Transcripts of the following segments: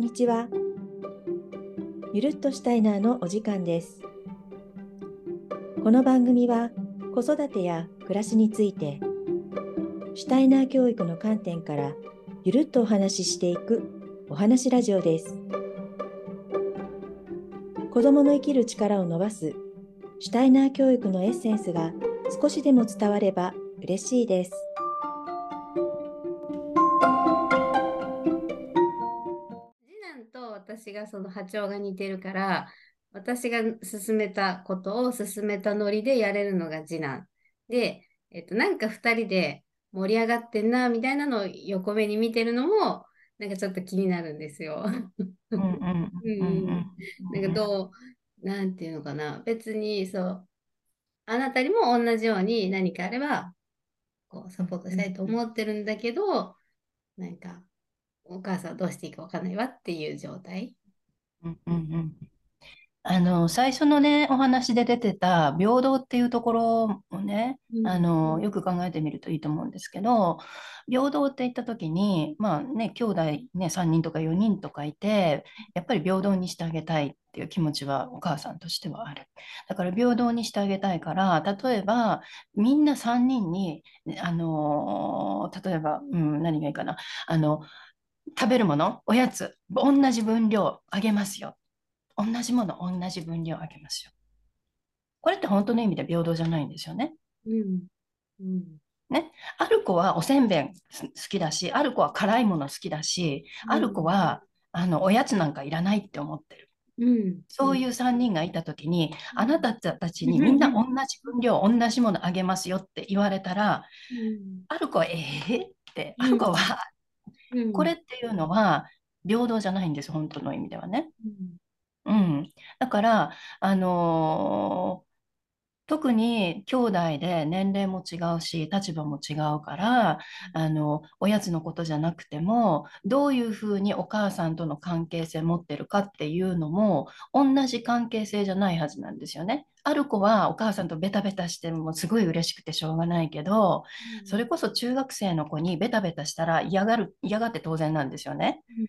んにちは。ゆるっとしたいなのお時間です。この番組は子育てや暮らしについて、シュタイナー教育の観点からゆるっとお話ししていくお話ラジオです。子供の生きる力を伸ばすシュタイナー教育のエッセンスが少しでも伝われば嬉しいです。がその波長が似てるから、私が進めたことを進めたノリでやれるのが次男。で、えっと、なんか二人で盛り上がってんな、みたいなのを横目に見てるのも、なんかちょっと気になるんですよ。うんうんうんなんかどう、なんていうのかな。別に、そう、あなたにも同じように何かあれば、こう、サポートしたいと思ってるんだけど、なんか、お母さんはどうしていいかわかんないわっていう状態。うんうんうん。あの最初のねお話で出てた平等っていうところをねうん。あのよく考えてみるといいと思うんですけど平等って言った時にまあね兄弟ね3人とか4人とかいてやっぱり平等にしてあげたいっていう気持ちはお母さんとしてはある。だから平等にしてあげたいから例えばみんな3人にあの例えば、うん、何がいいかな。あの食べるものおやつ同じ分量あげますよ同じもの同じ分量あげますよ。これって本当の意味で平等じゃないんですよね。うん。うん。ある子はおせんべん好きだし、ある子は辛いもの好きだし、ある子はあのおやつなんかいらないって思ってる。うん。そういう3人がいた時に、あなたたちにみんな同じ分量、同じものあげますよって言われたら、ある子はえー？って、ある子は、うん。これっていうのは平等じゃないんです、本当の意味ではね。うん。うん、だから、あのー特に兄弟で年齢も違うし立場も違うからあのおやつのことじゃなくてもどういうふうにお母さんとの関係性持ってるかっていうのも同じ関係性じゃないはずなんですよね。ある子はお母さんとベタベタしてもすごい嬉しくてしょうがないけどそれこそ中学生の子にベタベタしたら嫌がる嫌がって当然なんですよね。うん、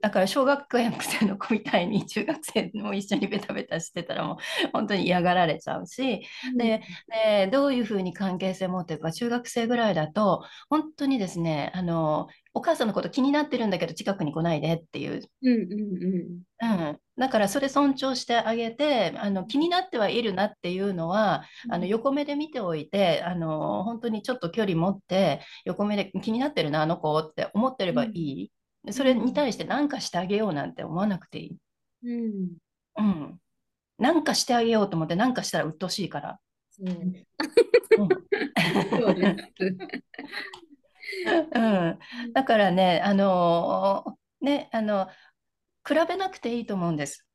だから小学生の子みたいに中学生も一緒にベタベタしてたらもう本当に嫌がられちゃうし。ででどういうふうに関係性持ってるか中学生ぐらいだと本当にですねあのお母さんのこと気になってるんだけど近くに来ないでっていう、うんうんうん、だからそれ尊重してあげてあの気になってはいるなっていうのはうん。あの横目で見ておいてあの本当にちょっと距離持って横目で気になってるなあの子って思ってればいい？それに対して何かしてあげようなんて思わなくていい。うん。うん。何かしてあげようと思って何かしたら鬱陶しいから。そう。うんそうん、だからね、あのーね、あの、比べなくていいと思うんです。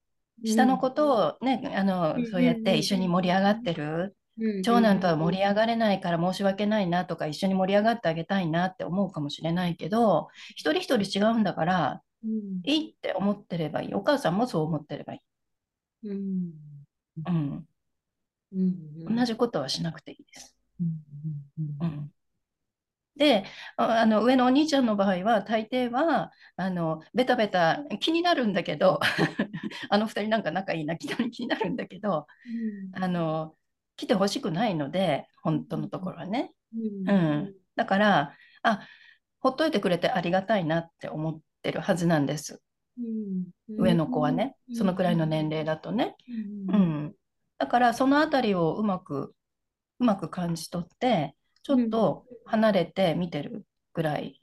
下のことをね、あのうん、そうやって一緒に盛り上がってる。うん長男とは盛り上がれないから申し訳ないなとか、一緒に盛り上がってあげたいなって思うかもしれないけど、一人一人違うんだから、うんいいって思ってればいい。お母さんもそう思ってればいい。うんうん。うん同じことはしなくていいです。うんうんで、ああの上のお兄ちゃんの場合は、大抵はあのベタベタ気になるんだけど、あの二人なんか仲いいな、気になるんだけど、あの来てほしくないので、本当のところはね。うん。うん、だからあ、ほっといてくれてありがたいなって思ってるはずなんです、うん。上の子はね、そのくらいの年齢だとね。ううん。ん、だからそのあたりをうまくうまく感じ取ってちょっと離れて見てるぐらい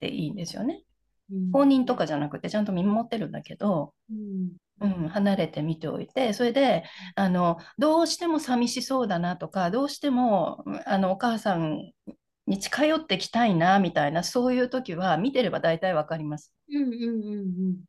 でいいんですよね。うん。放任とかじゃなくてちゃんと見守ってるんだけど、うんうん、離れて見ておいてそれであのどうしても寂しそうだなとかどうしてもうんあのお母さんに近寄ってきたいなみたいなそういう時は見てれば大体わかります。うんうん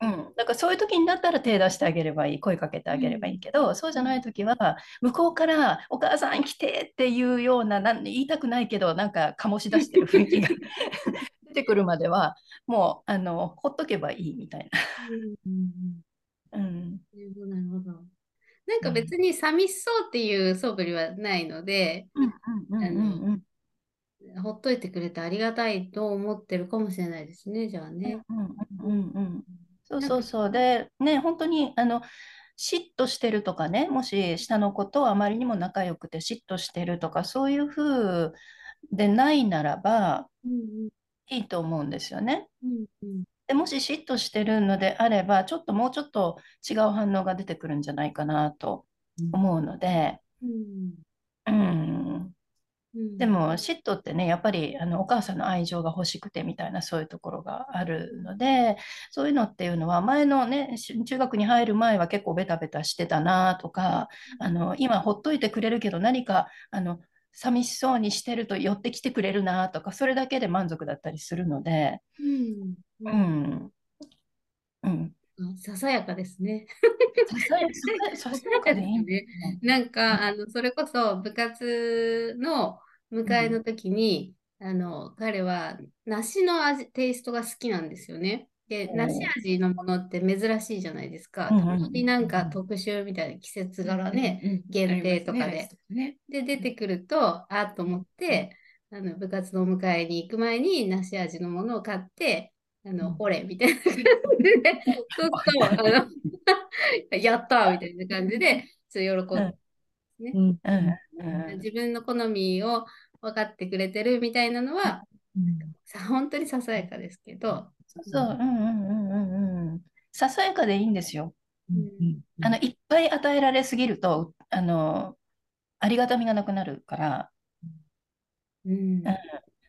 うんうん、だからそういう時になったら手出してあげればいい、声かけてあげればいいけど、そうじゃない時は、向こうからお母さん来てっていうような、なん言いたくないけど、なんか醸し出してる雰囲気が 出てくるまでは、もうあのほっとけばいいみたいうんな。うん、なるほどなるほど。なんか別に寂しそうっていう素振りはないので、うんうんうんうんうんほっといてくれてありがたいと思ってるかもしれないですね、じゃあね。うんうんうんうんそうそうそう。で、ね、本当に、あの、嫉妬してるとかね、もし下の子とあまりにも仲良くて嫉妬してるとか、そういう風でないならばうんいいと思うんですよね。うんうんで、もし嫉妬してるのであれば、ちょっともうちょっと違う反応が出てくるんじゃないかなと思うので、うん。うん。うん。でも嫉妬ってね、やっぱりあのお母さんの愛情が欲しくてみたいなそういうところがあるので、そういうのっていうのは前のね、し中学に入る前は結構ベタベタしてたなとか、あの今ほっといてくれるけど何かあの寂しそうにしてると寄ってきてくれるなとか、それだけで満足だったりするので、うんううんん。うん。あささやかですね。ささやかでいいね。なんか、あの、それこそ部活の迎えの時に、あの、彼は梨の味、テイストが好きなんですよね。で、梨味のものって珍しいじゃないですか。たまになんか特集みたいな季節柄ね、限定とかで。ね。で、出てくると、あっと思って、あの、部活のお迎えに行く前に梨味のものを買って、あの、うんオレみたいな感じで、そうすると、あの、やったーみたいな感じで、ちょっと喜んで、うんうん。うん。自分の好みを分かってくれてるみたいなのは、さ本当にささやかですけど、そう、うんうんうんうんうん。ささやかでいいんですよ。うんあの、いっぱい与えられすぎると、あの、ありがたみがなくなるから、うん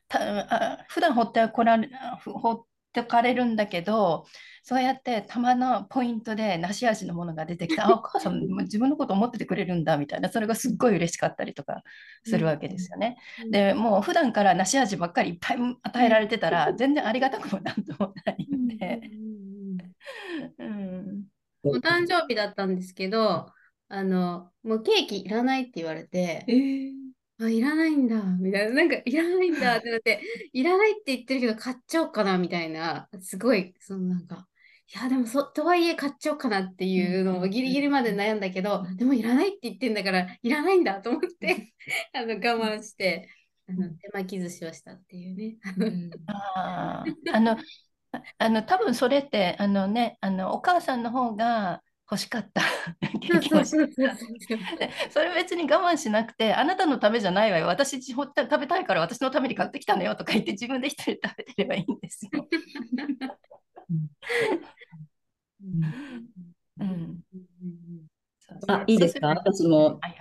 た、あ、普段放ってこられ、ふ放ってかれるんだけど、そうやってたまのポイントで梨味のものが出てきた、あ、お母さんも自分のこと思っててくれるんだみたいな、それがすっごい嬉しかったりとかするわけですよね。うん。でもう普段から梨味ばっかりいっぱい与えられてたら、全然ありがたくもなんともないうんので、うんうん。うん。お誕生日だったんですけど、あの、もうケーキいらないって言われて、えーあ、いらないんだ、みたいな、なんかいらないんだってなって、いらないって言ってるけど買っちゃおうかな、みたいな、すごい、そのなんか、いや、でもそ、とはいえ買っちゃおうかなっていうのをギリギリまで悩んだけど、でもいらないって言ってんだから、いらないんだと思って、あの、我慢して、あの、手巻き寿司をしたっていうね。あのあの、ああの、多分それって、あのね、あの、お母さんの方が欲しかった。それ別に我慢しなくて、あなたのためじゃないわよ。私ほ食べたいから私のために買ってきたのよとか言って自分で一人で食べてればいいんですよ。あ、いいですか？私も。はい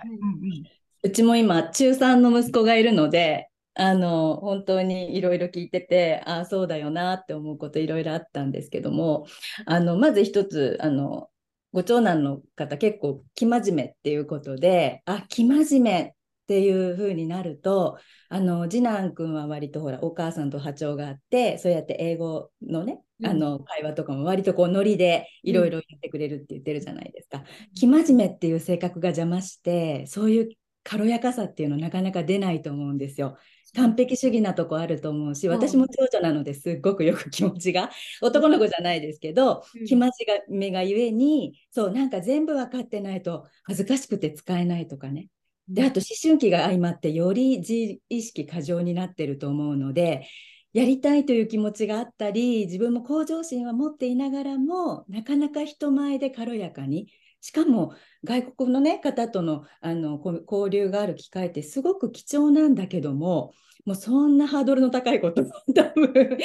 うちも今、中3の息子がいるので、あの、本当にいろいろ聞いてて、ああ、そうだよなって思うこといろいろあったんですけども、あの、まず一つ、あの、ご長男の方結構生真面目っていうことで、あ、生真面目っていう風になると、あの、次男くんは割とほら、お母さんと波長があって、そうやって英語のね、あの、会話とかも割とこう、ノリでいろいろ言ってくれるって言ってるじゃないですか。生真面目っていう性格が邪魔して、そういう軽やかさっていうのなかなか出ないと思うんですよ。完璧主義なとこあると思うし、うん。私も長女なのですっごくよく気持ちが、男の子じゃないですけど、うん。気まじめがゆえに、そう、なんか全部分かってないと恥ずかしくて使えないとかね。で、あと思春期が相まってより自意識過剰になってると思うので、やりたいという気持ちがあったり、自分も向上心は持っていながらも、なかなか人前で軽やかに、しかも外国の、ね、方とのあのこ交流がある機会ってすごく貴重なんだけども、もうそんなハードルの高いこと 多分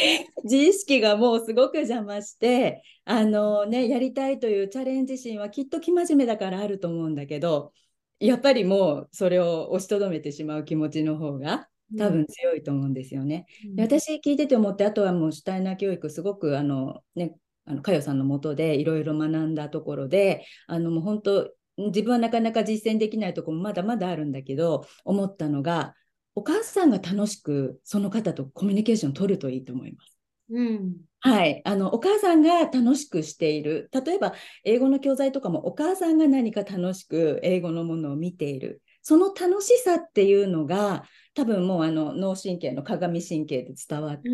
自意識がもうすごく邪魔してあの、ね、やりたいというチャレンジ心はきっと生真面目だからあると思うんだけどやっぱりもうそれを押しとどめてしまう気持ちの方が多分強いと思うんですよね。で私聞いてて思ってあとはもうシュタイナー教育すごくあのねあの佳代さんのもとでいろいろ学んだところであのもう本当自分はなかなか実践できないところもまだまだあるんだけど思ったのがお母さんが楽しくその方とコミュニケーションを取るといいと思います。うん。はい、あのお母さんが楽しくしている例えば英語の教材とかもお母さんが何か楽しく英語のものを見ているその楽しさっていうのが多分もうあの脳神経の鏡神経で伝わって、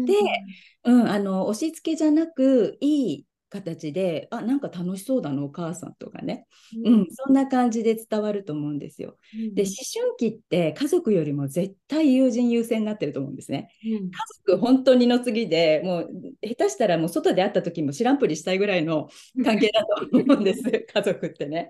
うんあの押し付けじゃなくいい形で、あ、なんか楽しそうだな、お母さんとかね。ううん、そんな感じで伝わると思うんですよ。んで、思春期って家族よりも絶対友人優先になってると思うんですね。うん家族本当にの次でもう下手したらもう外で会った時も知らんぷりしたいぐらいの関係だと思うんです家族ってね。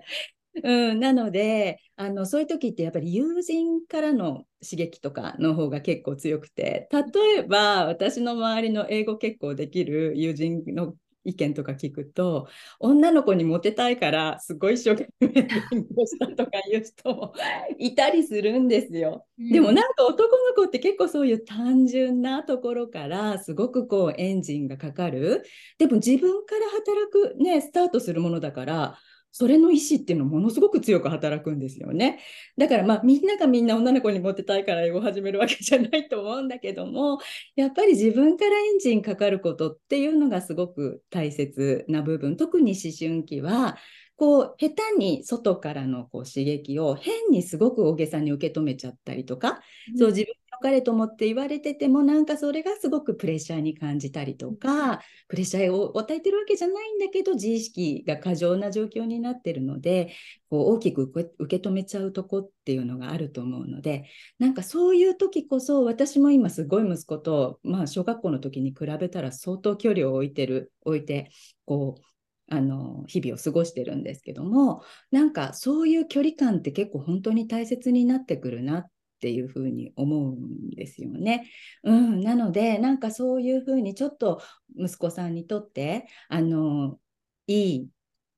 うん、なのであのそういう時ってやっぱり友人からの刺激とかの方が結構強くて例えば私の周りの英語結構できる友人の意見とか聞くと女の子にモテたいからすごい一生懸命勉強したとかいう人も いたりするんですよ。でもなんか男の子って結構そういう単純なところからすごくこうエンジンがかかるでも自分から働くねスタートするものだからそれの意思っていうのものすごく強く働くんですよね。だからまあみんながみんな女の子にモテたいから英語を始めるわけじゃないと思うんだけどもやっぱり自分からエンジンかかることっていうのがすごく大切な部分特に思春期はこう下手に外からのこう刺激を変にすごく大げさに受け止めちゃったりとか、そう自分の彼と思って言われててもなんかそれがすごくプレッシャーに感じたりとかプレッシャーを与えてるわけじゃないんだけど自意識が過剰な状況になってるのでこう大きく受け受け止めちゃうとこっていうのがあると思うのでなんかそういう時こそ私も今すごい息子と、まあ、小学校の時に比べたら相当距離を置いてる置いてこうあの日々を過ごしてるんですけどもなんかそういう距離感って結構本当に大切になってくるなっていうふうに思うんですよね。うん、なのでなんかそういうふうにちょっと息子さんにとってあのいい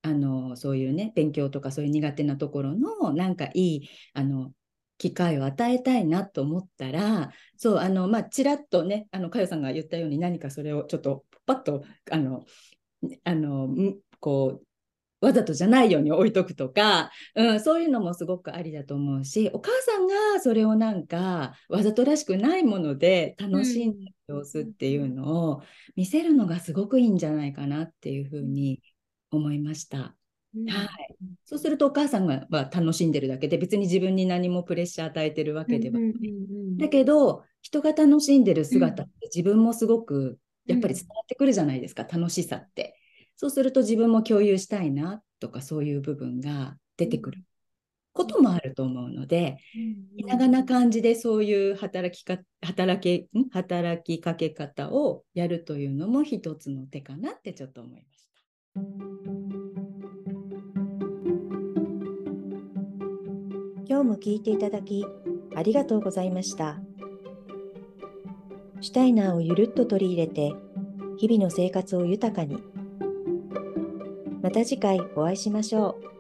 あのそういうね勉強とかそういう苦手なところのなんかいいあの機会を与えたいなと思ったらそうあのまあちらっとねあの佳代さんが言ったように何かそれをちょっとパッとあのあのこうわざとじゃないように置いとくとか、うん、そういうのもすごくありだと思うしお母さんがそれをなんかわざとらしくないもので楽しんでる様子っていうのを見せるのがすごくいいんじゃないかなっていうふうに思いました。うんはい、そうするとお母さんがは楽しんでるだけで別に自分に何もプレッシャー与えてるわけではない。うんうんうんだけど人が楽しんでる姿って自分もすごくやっぱり伝わってくるじゃないですか、楽しさって。そうすると自分も共有したいなとかそういう部分が出てくることもあると思うので、うん気長な感じでそういう働きか働けん？働きかけ方をやるというのも一つの手かなってちょっと思いました。今日も聞いていただきありがとうございました。シュタイナーをゆるっと取り入れて日々の生活を豊かに。また次回お会いしましょう。